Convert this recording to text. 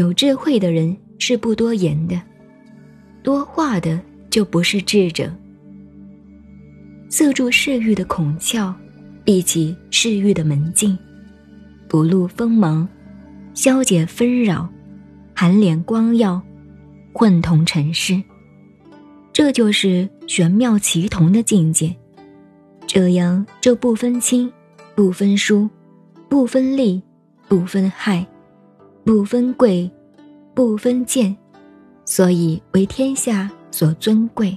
有智慧的人是不多言的，多话的就不是智者。色住嗜欲的孔窍，闭起嗜欲的门径，不露锋芒，消解纷扰，含敛光耀，混同尘世。这就是玄妙奇同的境界。这样就不分亲，不分疏，不分利，不分害，不分贵，不分贱，所以为天下所尊贵。